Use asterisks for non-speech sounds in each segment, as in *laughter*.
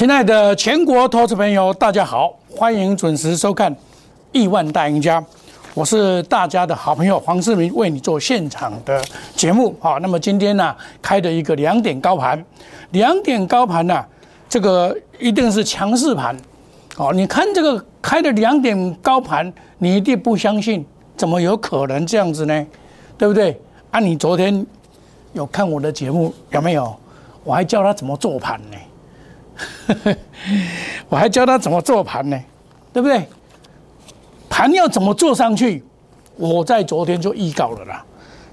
亲爱的全国投资朋友，大家好，欢迎准时收看《亿万大赢家》，我是大家的好朋友黄世明，为你做现场的节目。好，那么今天呢，开的一个两点高盘，两点高盘呢，这个一定是强势盘。哦，你看这个开的两点高盘，你一定不相信，怎么有可能这样子呢？对不对？啊，你昨天有看我的节目有没有？我还教他怎么做盘呢。*laughs* 我还教他怎么做盘呢，对不对？盘要怎么做上去？我在昨天就预告了啦。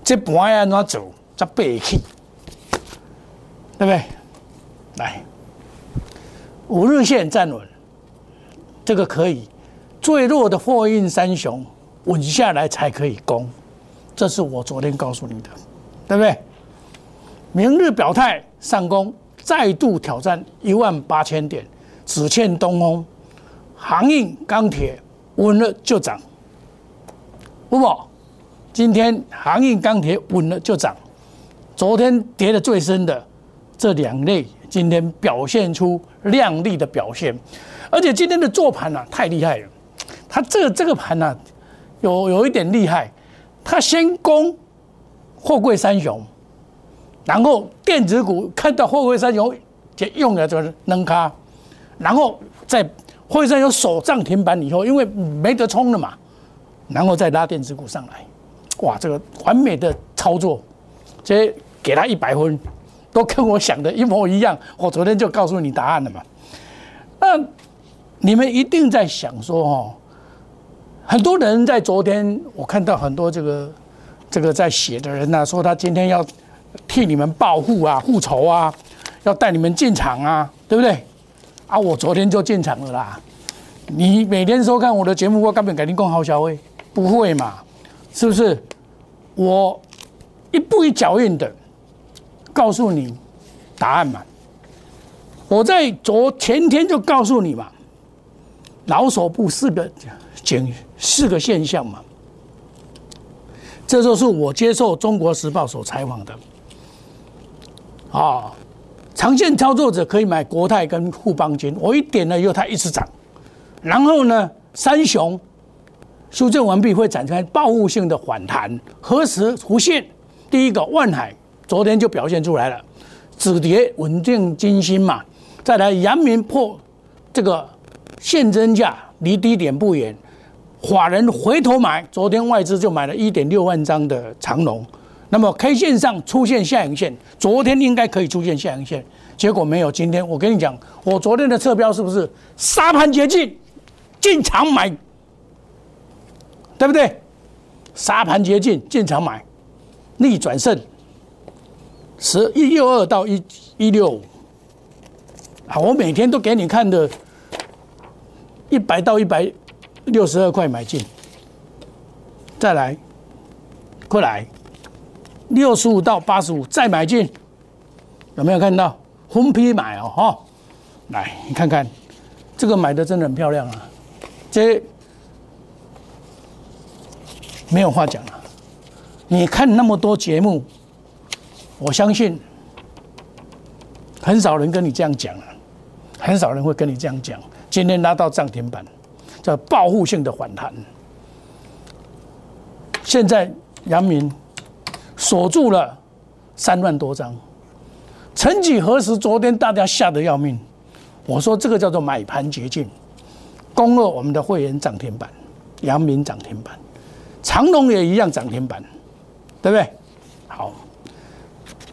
这盘要怎走？再背起，对不对？来，五日线站稳，这个可以。最弱的货运三雄稳下来才可以攻，这是我昨天告诉你的，对不对？明日表态上攻。再度挑战一万八千点，只欠东风，航运、钢铁稳了就涨，不不，今天航运、钢铁稳了就涨，昨天跌的最深的这两类，今天表现出亮丽的表现，而且今天的做盘呢太厉害了，它这个这个盘呢有有一点厉害，它先攻货柜三雄。然后电子股看到货柜三雄就用了这个能卡，然后在货柜三雄守涨停板以后，因为没得冲了嘛，然后再拉电子股上来，哇，这个完美的操作，这给他一百分，都跟我想的一模一样。我昨天就告诉你答案了嘛。那你们一定在想说哦，很多人在昨天我看到很多这个这个在写的人呐，说他今天要。替你们报复啊，复仇啊，要带你们进场啊，对不对？啊，我昨天就进场了啦。你每天收看我的节目，我根本给你讲好消息，不会嘛？是不是？我一步一脚印的告诉你答案嘛。我在昨前天就告诉你嘛，老手部四个景四个现象嘛。这就是我接受《中国时报》所采访的。啊，长线操作者可以买国泰跟富邦金，我一点了以后它一直涨，然后呢，三雄修正完毕会展开报复性的反弹，何时出现？第一个万海昨天就表现出来了，止跌稳定金星嘛，再来阳明破这个现增价离低点不远，法人回头买，昨天外资就买了一点六万张的长龙。那么 K 线上出现下影线，昨天应该可以出现下影线，结果没有。今天我跟你讲，我昨天的侧标是不是沙盘捷径，进场买，对不对？沙盘捷径进场买，逆转胜，十一六二到一一六五，啊，我每天都给你看的，一百到一百六十二块买进，再来，过来。六十五到八十五再买进，有没有看到？分批买哦，哈！来，你看看，这个买的真的很漂亮啊！这没有话讲了。你看那么多节目，我相信很少人跟你这样讲了，很少人会跟你这样讲。今天拉到涨停板，叫报复性的反弹。现在阳明。锁住了三万多张，曾几何时，昨天大家吓得要命。我说这个叫做买盘捷径，攻了我们的会员涨停板，阳明涨停板，长隆也一样涨停板，对不对？好，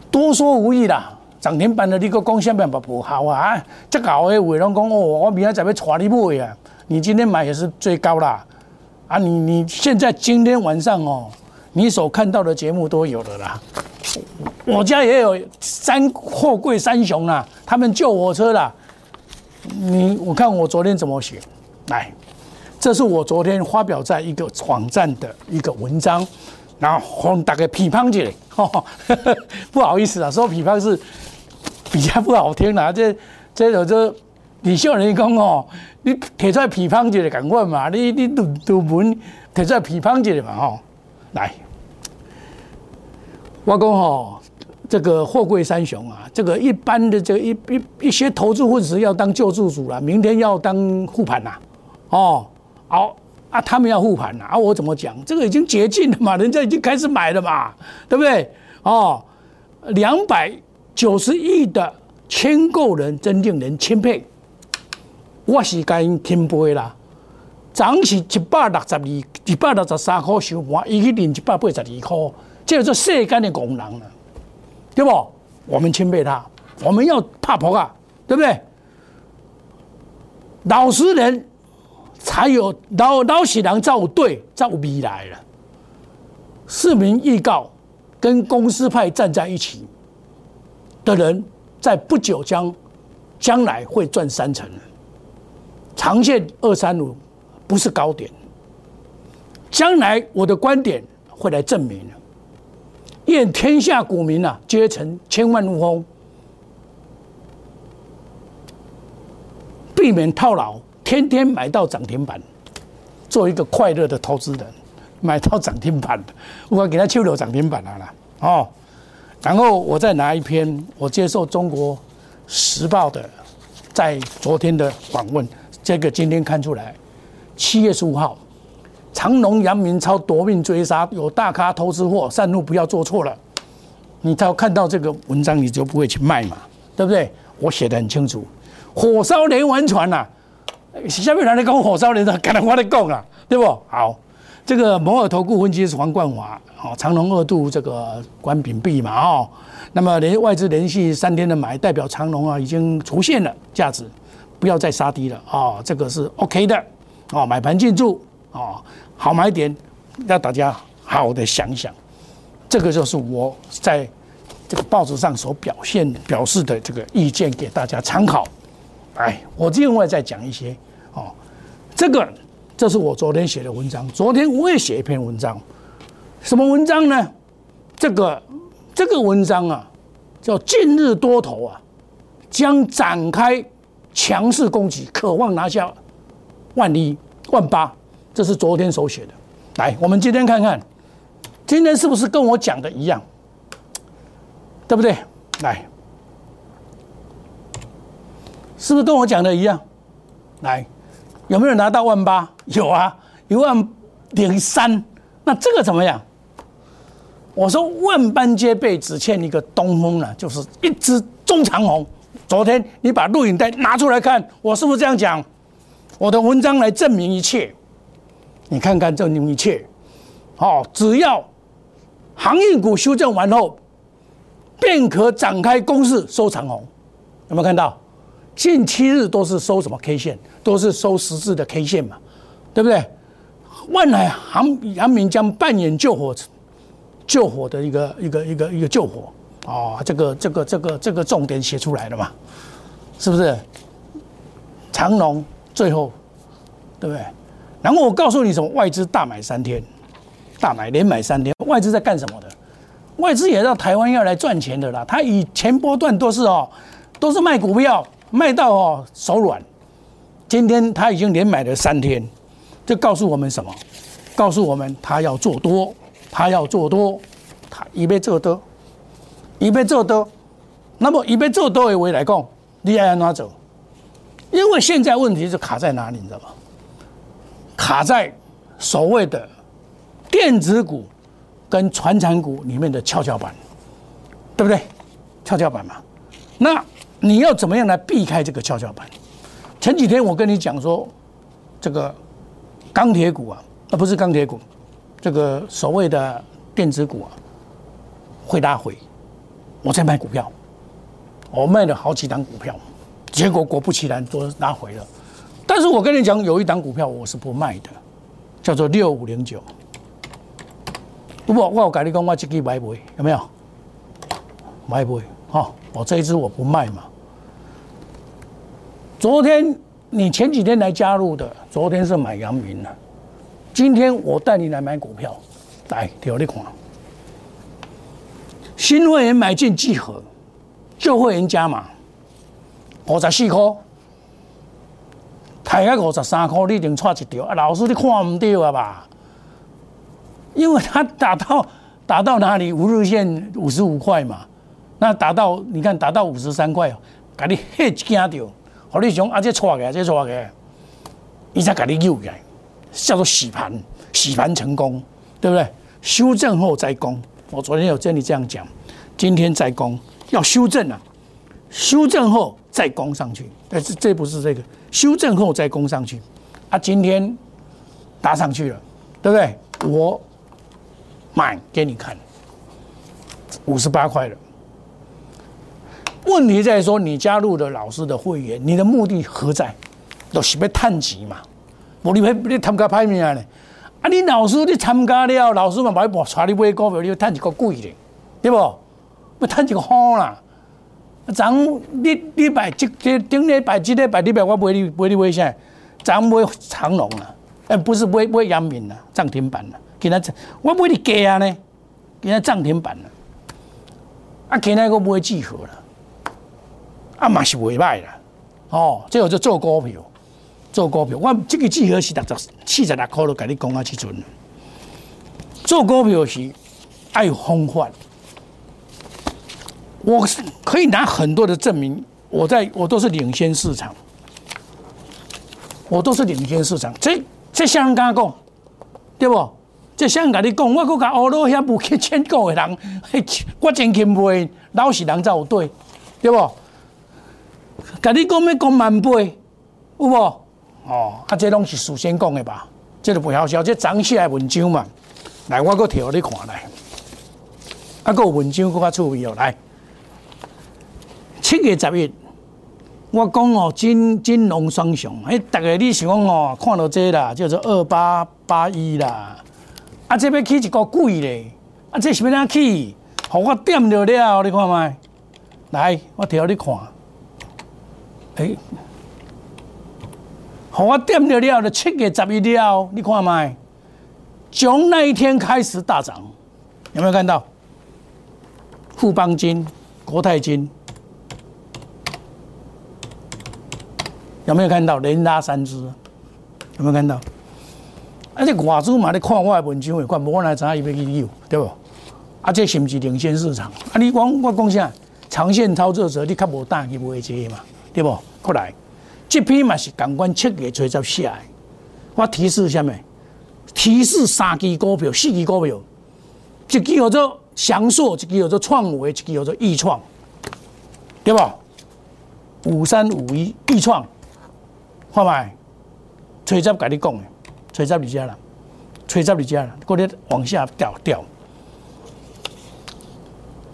多说无益啦。涨停板的你个贡献办法不好啊！这搞的伟龙讲哦，我明天准备带你买啊，你今天买也是最高啦。啊，你你现在今天晚上哦。你所看到的节目都有的啦，我家也有三货柜三雄啦，他们救火车啦。你我看我昨天怎么写，来，这是我昨天发表在一个网站的一个文章，然后红大概批判起来，*laughs* 不好意思啊，说批判是比较不好听啦，这这这李秀仁讲哦，你提出来批判起来赶快嘛，你你读读文提出来批判起来嘛吼，来。我讲吼，这个货柜三雄啊，这个一般的这一一一些投资分子要当救助主了，明天要当护盘呐，哦，好啊，他们要护盘呐，啊，我怎么讲？这个已经接近了嘛，人家已经开始买了嘛，对不对？哦，两百九十亿的签购人真令人钦佩，我是该钦佩啦。涨是一百六十二、一百六十三块收盘，伊去领一百八十二块，这做世间的功能了，对不？我们钦佩他，我们要怕婆啊，对不对？老实人才有老老实人才有对，才有未来了。市民预告跟公司派站在一起的人，在不久将将来会赚三成长线二三五。不是高点，将来我的观点会来证明愿天下股民啊，皆成千万富翁，避免套牢，天天买到涨停板，做一个快乐的投资人，买到涨停板，我给他抽了涨停板了啦，哦，然后我再拿一篇我接受中国时报的在昨天的访问，这个今天看出来。七月十五号，长隆、杨明超夺命追杀，有大咖投资货，散户不要做错了。你只要看到这个文章，你就不会去卖嘛，对不对？我写的很清楚，火烧连环船呐，下面人来讲火烧连环，可能我来讲啊，对不？好，这个摩尔投顾分析师黄冠华，哦，长隆二度这个关屏蔽嘛，哦，那么连外资连续三天的买，代表长隆啊已经出现了价值，不要再杀低了啊，这个是 OK 的。哦，买盘进驻，哦，好买点，要大家好的想想，这个就是我在这个报纸上所表现表示的这个意见，给大家参考。哎，我另外再讲一些，哦，这个这是我昨天写的文章，昨天我也写一篇文章，什么文章呢？这个这个文章啊，叫近日多头啊，将展开强势攻击，渴望拿下。万一万八，这是昨天手写的。来，我们今天看看，今天是不是跟我讲的一样，对不对？来，是不是跟我讲的一样？来，有没有拿到万八？有啊，一万零三。那这个怎么样？我说万般皆备，只欠一个东风了，就是一只中长虹。昨天你把录影带拿出来看，我是不是这样讲？我的文章来证明一切，你看看证明一切，哦，只要航运股修正完后，便可展开攻势收长红，有没有看到？近七日都是收什么 K 线？都是收十字的 K 线嘛，对不对？万海航阳明将扮演救火救火的一个一个一个一个救火啊，这个这个这个这个重点写出来了嘛，是不是？长龙。最后，对不对？然后我告诉你什么？外资大买三天，大买连买三天。外资在干什么的？外资也到台湾要来赚钱的啦。他以前波段都是哦，都是卖股票，卖到哦手软。今天他已经连买了三天，就告诉我们什么？告诉我们他要做多，他要做多，他一边做多，一边做多。那么一边做多的为来讲，你爱哪走？因为现在问题是卡在哪里，你知道吗？卡在所谓的电子股跟传产股里面的跷跷板，对不对？跷跷板嘛，那你要怎么样来避开这个跷跷板？前几天我跟你讲说，这个钢铁股啊，啊不是钢铁股，这个所谓的电子股啊，会拉回，我在卖股票，我卖了好几档股票。结果果不其然都拉回了，但是我跟你讲，有一档股票我是不卖的，叫做六五零九。不过我有跟你讲，我这支买不会，有没有？买不会，哈，我这一支我不卖嘛。昨天你前几天来加入的，昨天是买阳明的，今天我带你来买股票，来调你看，新会员买进集合，旧会员加码。五十四块，抬到五十三块，你一定错一条。啊，老师你看唔到啊吧？因为它打到 *laughs* 打到哪里？五日线五十五块嘛，那达到你看达到五十三块，给你吓惊到，好你想啊这错个这错个，伊才给你救起来，叫做洗盘，洗盘成功，对不对？修正后再攻，我昨天有跟你这样讲，今天再攻，要修正啊，修正后再攻上去，但是这不是这个，修正后再攻上去，啊，今天打上去了，对不对？我买给你看，五十八块了。问题在说，你加入了老师的会员，你的目的何在？都是要探钱嘛？无你要你参加派面呢？啊，你老师你参加了，老师嘛买部带你买股票，你要探一个贵的，对不？要探一个好啦。昨你你买这这顶礼拜、即礼拜、礼拜我买你买你买啥？昨买长隆啊，哎，不是买买阳明啊，涨停板啊。今仔我买你价啊呢，今仔涨停板啊。啊，今仔我买聚合了。啊嘛是袂歹啦，哦，这个就做股票，做股票，我这个集合是六十四十六块，都甲你讲啊，即阵。做股票是爱方法，我可以拿很多的证明，我在我都是领先市场，我都是领先市场。这这香港讲，对不？这香港你讲，我搁甲欧罗遐无去签购的人，*laughs* 我真钦佩，老实人才有对，对不？甲你讲要讲万倍，有无？哦，啊，这拢是事先讲的吧？这都不晓晓，这涨起来文章嘛。来，我搁调你看来，啊，个文章搁较趣味哦。来，七月十一，我讲哦，金金龙双雄，哎，大家你想讲哦，看到这啦，叫做二八八一啦。啊，这要起一个贵咧，啊，这是要哪起？互我点着了，你看卖。来，我调你看。哎，好，我点了了，七月十一了，你看麦，从那一天开始大涨，有没有看到？富邦金、国泰金，有没有看到？连拉三只，有没有看到？而且外资嘛，你看我的文章会看，无来查伊要去有，对不？啊，这是不是领先市场？啊，你讲我讲啥？长线操作者，你较无胆去买这嘛？对不？过来，这批嘛是港官七月初才下来。我提示下面，提示三支股票、四支股票，一支叫做祥硕，一支叫做创维，一支叫做易创，对不？五三五一易创，看卖，吹十跟你讲的，吹十你家了，吹十你家了，嗰啲往下掉掉，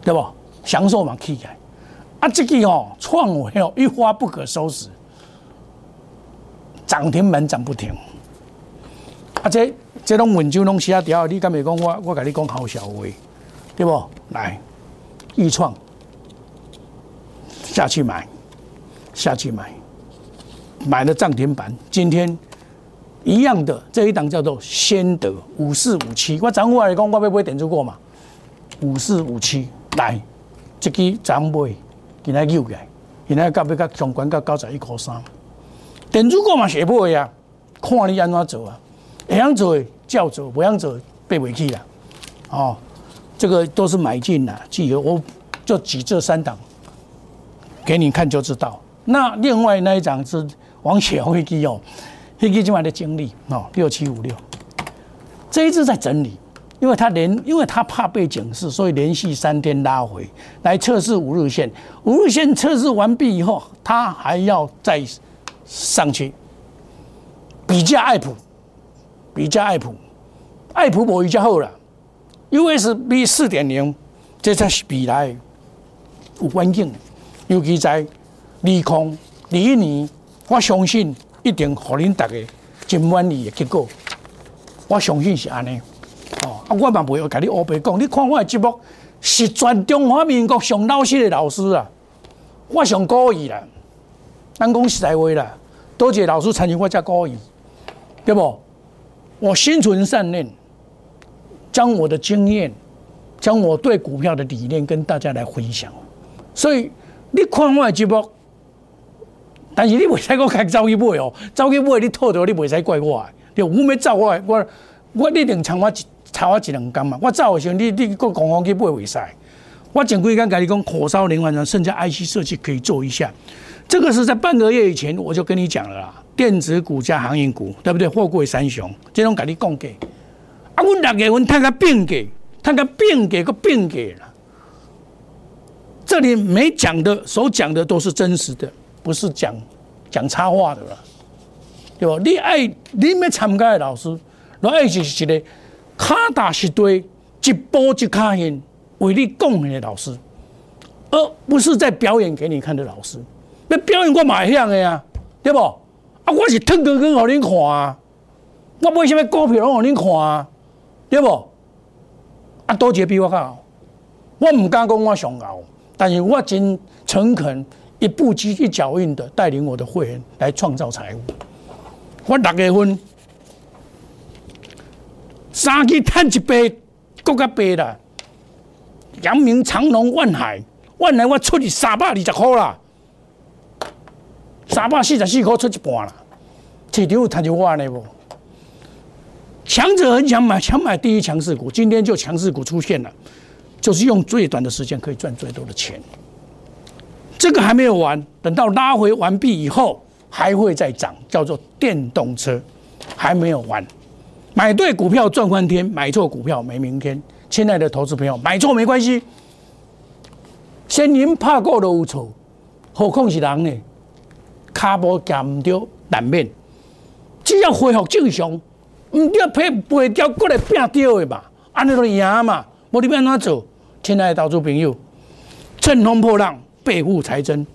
对不？享受嘛起来。啊，这个哦，创维哦，一发不可收拾，涨停板涨不停。啊，这这种稳就拢下掉，你敢袂讲我？我跟你讲好小话，对不？来，易创下去买，下去买，买了涨停板。今天一样的这一档叫做先得五四五七，我昨我来讲，我要买点出过嘛？五四五七，来，这个涨买。今仔又来，今仔到要甲相关到九十一块三，电子股嘛是会啊，看你安怎做啊，会晓做照做，不晓做背袂起啦。哦，这个都是买进啦，记合我就举这三档给你看就知道。那另外那一张是王雪飞机哦，飞机今晚的经历哦，六七五六，这一支在整理。因为他连，因为他怕被警示，所以连续三天拉回来测试五日线。五日线测试完毕以后，他还要再上去比价爱普，比价爱普，爱普博比较好了。USB 四点零，这才是比来有关键。尤其在利空第一年，我相信一定可能大家真满意的结果。我相信是安尼。哦，啊，我嘛袂甲你乌白讲，你看我的节目是全中华民国上老实的老师啊，我上故意啦，咱讲实在话啦，多谢老师参与我才故意，对不？我心存善念，将我的经验，将我对股票的理念跟大家来分享。所以你看我的节目，但是你袂使讲开走去买哦，走去买你套着你袂使怪我，对，我要走我我我一定抢我一。差我一两工嘛，我走的时候，你你搁讲讲去买袂使，我前几天跟你讲，火烧连环船，剩下 IC 设计可以做一下。这个是在半个月以前我就跟你讲了啦，电子股加航运股，对不对？货柜三雄，这种跟你讲给。啊，我六月份探个变给，探个变给个变给了。这里没讲的，所讲的都是真实的，不是讲讲插话的了，对吧？你爱你要参加的老师，我爱就是一个卡打一堆，一步一卡音为你贡献的老师，而不是在表演给你看的老师。那表演我买向的呀，对不？啊，我是腾哥哥给恁看啊，我为什么股票拢给恁看啊？对不？啊，多杰比我较好，我唔敢讲我上高。但是我真诚恳，一步一一脚印的带领我的会员来创造财富。我六月份三支赚一倍，更加倍啦！阳明、长隆、万海，万海我出去三百二十块啦，三百四十四块出一半啦。市场有赚就我呢不？强者很想买，想买第一强势股，今天就强势股出现了。就是用最短的时间可以赚最多的钱，这个还没有完，等到拉回完毕以后还会再涨，叫做电动车，还没有完。买对股票赚翻天，买错股票没明天。亲爱的投资朋友，买错没关系，先人怕过都有错，何况是人呢？卡波夹唔掉难免，只要恢复正常，唔掉赔赔掉过来变掉的嘛，安尼都赢嘛，无你变哪做？亲爱的投资朋友，乘风破浪，倍富财真，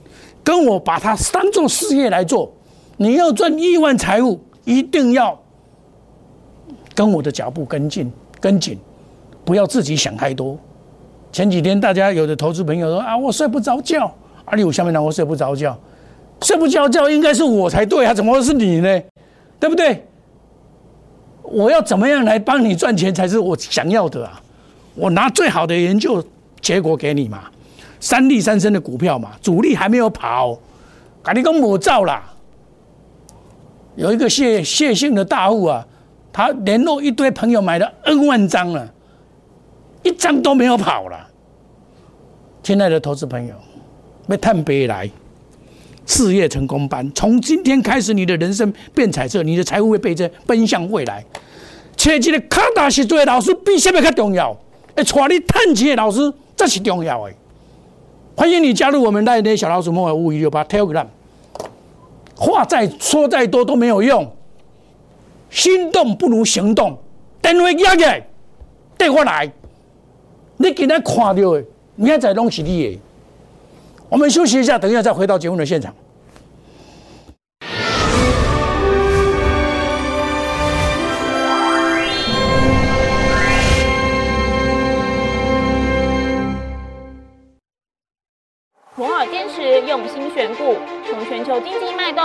跟我把它当做事业来做。你要赚亿万财富，一定要跟我的脚步跟进跟紧，不要自己想太多。前几天大家有的投资朋友说啊，我睡不着觉。阿里我下面呢，我睡不着觉，睡不着觉应该是我才对啊，怎么会是你呢？对不对？我要怎么样来帮你赚钱才是我想要的啊？我拿最好的研究结果给你嘛，三利三升的股票嘛，主力还没有跑，赶紧跟我造啦。有一个谢谢姓的大户啊，他联络一堆朋友买了 N 万张了，一张都没有跑了。亲爱的投资朋友，被探杯来，事业成功班，从今天开始，你的人生变彩色，你的财富会倍增，奔向未来。切记的卡达是做老师比什么更重要？哎，带你探钱的老师，这是重要的。欢迎你加入我们那的小老鼠莫尔五一六八 Telegram。话再说再多都没有用，心动不如行动。电话压起，电话来，你今天看到的，明天再拢是你的。我们休息一下，等一下再回到结婚的现场。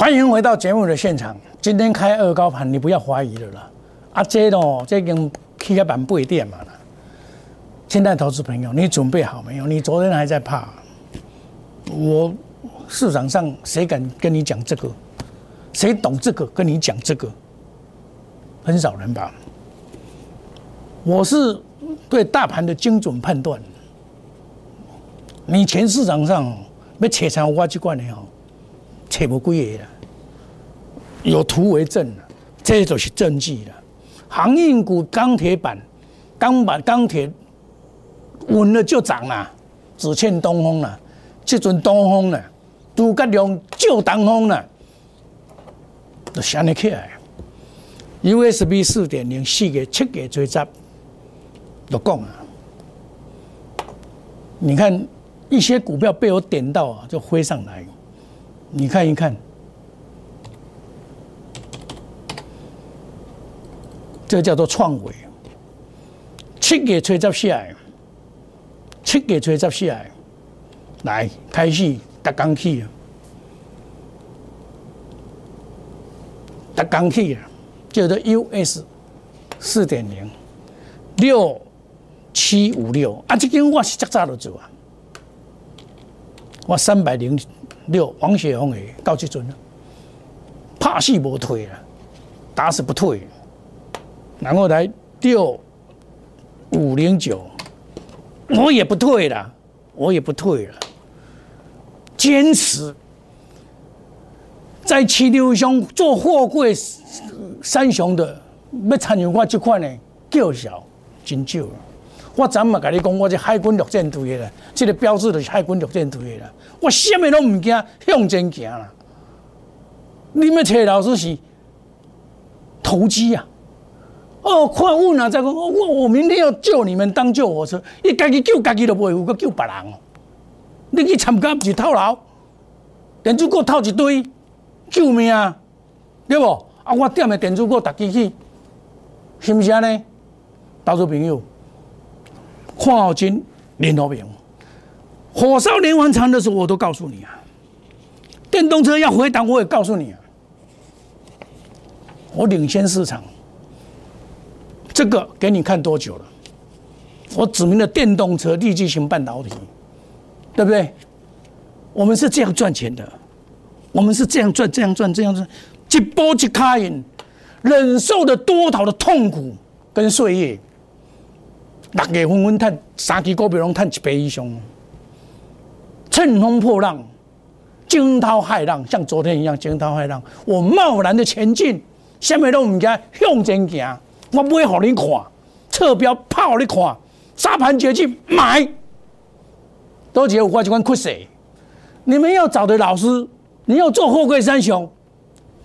欢迎回到节目的现场。今天开二高盘，你不要怀疑了啦。啊，这哦，这已经开个板不一定嘛了。现在投资朋友，你准备好没有？你昨天还在怕，我市场上谁敢跟你讲这个？谁懂这个？跟你讲这个，很少人吧。我是对大盘的精准判断。你全市场上被扯上挖机关的哦。扯不几个啦，有图为证了，这就是证据了。航运股、钢铁板、钢板、钢铁稳了就涨了，只欠东风了。这阵东风啦，诸葛亮救东风啦，都想得起来。USB 四点零四个七个追查，都讲啊。你看一些股票被我点到啊，就飞上来。你看一看，这叫做创维，七个追查下来，七个追查下来，来开始搭钢去啊，搭钢去啊。叫做 US 四点零。六七五六。啊，这间我是较早就做啊，我三百零六王雪红诶到这阵了，怕死不退了，打死不退，然后来六五零九，我也不退了，我也不退了，坚持在七六兄做货柜。三雄的要参与我这款呢较少，真少。我昨嘛甲你讲，我这海军陆战队的啦，这个标志就是海军陆战队的啦。我什么拢唔惊，向前行啦。你们找老师是投机啊？哦，看我哪在讲，我我明天要救你们当救火车，你家己救家己都袂有，搁救别人哦。你去参加不是套牢？电子股套一堆，救命啊，对不？啊！我点的电子股、大机器，是不是安尼？投资朋友，看好金、联合屏、火烧连环船的时候，我都告诉你啊。电动车要回档，我也告诉你啊。我领先市场，这个给你看多久了？我指明了电动车、立即型半导体，对不对？我们是这样赚钱的，我们是这样赚、这样赚、这样赚。一波一卡印，忍受的多头的痛苦跟岁月，六月份分赚三支股票拢赚一倍以上，乘风破浪，惊涛骇浪，像昨天一样惊涛骇浪。我贸然的前进，什么都唔惊，向前行。我不会好你看，侧标炮你看，沙盘绝技买，都只有我这款酷势。你们要找的老师，你要做货柜三雄。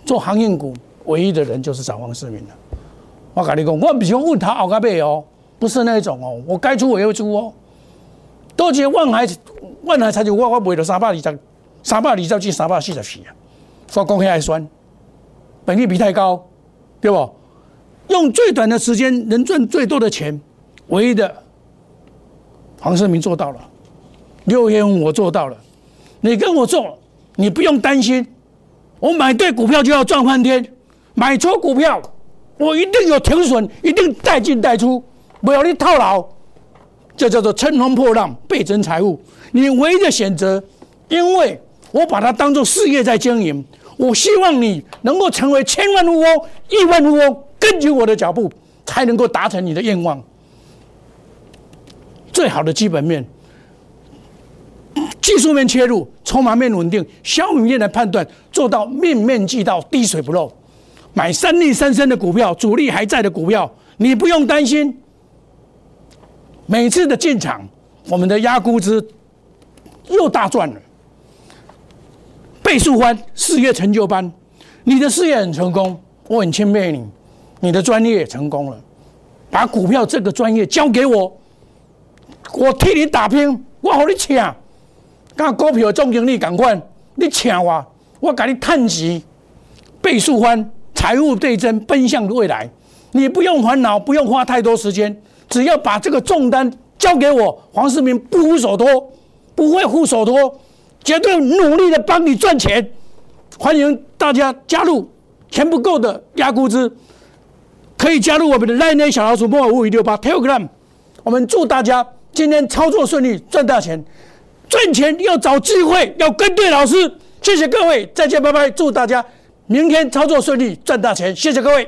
做航运股唯一的人就是找王世明了。我跟你讲，我不是问他熬个背哦，不是那种哦，我该出我要出哦。多谢万海，万海才就我我卖了三百二十，三百二十至三百四十四啊。说公开还酸，本利比太高，对不？用最短的时间能赚最多的钱，唯一的黄世明做到了。六月我做到了，你跟我做，你不用担心。我买对股票就要赚翻天，买错股票，我一定有停损，一定带进带出，不要你套牢，这叫做乘风破浪，倍增财富。你唯一的选择，因为我把它当做事业在经营，我希望你能够成为千万富翁、亿万富翁，跟紧我的脚步，才能够达成你的愿望。最好的基本面。技术面切入，筹码面稳定，小米面的判断做到面面俱到，滴水不漏。买三利三升的股票，主力还在的股票，你不用担心。每次的进场，我们的压估值又大赚了。倍数欢事业成就班，你的事业很成功，我很钦佩你，你的专业也成功了。把股票这个专业交给我，我替你打拼，我和你抢。跟股票总经理赶快，你请我，我给你探息，倍数翻，财务对增，奔向未来。你不用烦恼，不用花太多时间，只要把这个重担交给我，黄世明不负所托，不会负所托，绝对努力的帮你赚钱。欢迎大家加入，钱不够的压估值，可以加入我们的 Line 小老鼠莫尔五五六八 Telegram。我们祝大家今天操作顺利，赚大钱。赚钱要找机会，要跟对老师。谢谢各位，再见，拜拜！祝大家明天操作顺利，赚大钱！谢谢各位。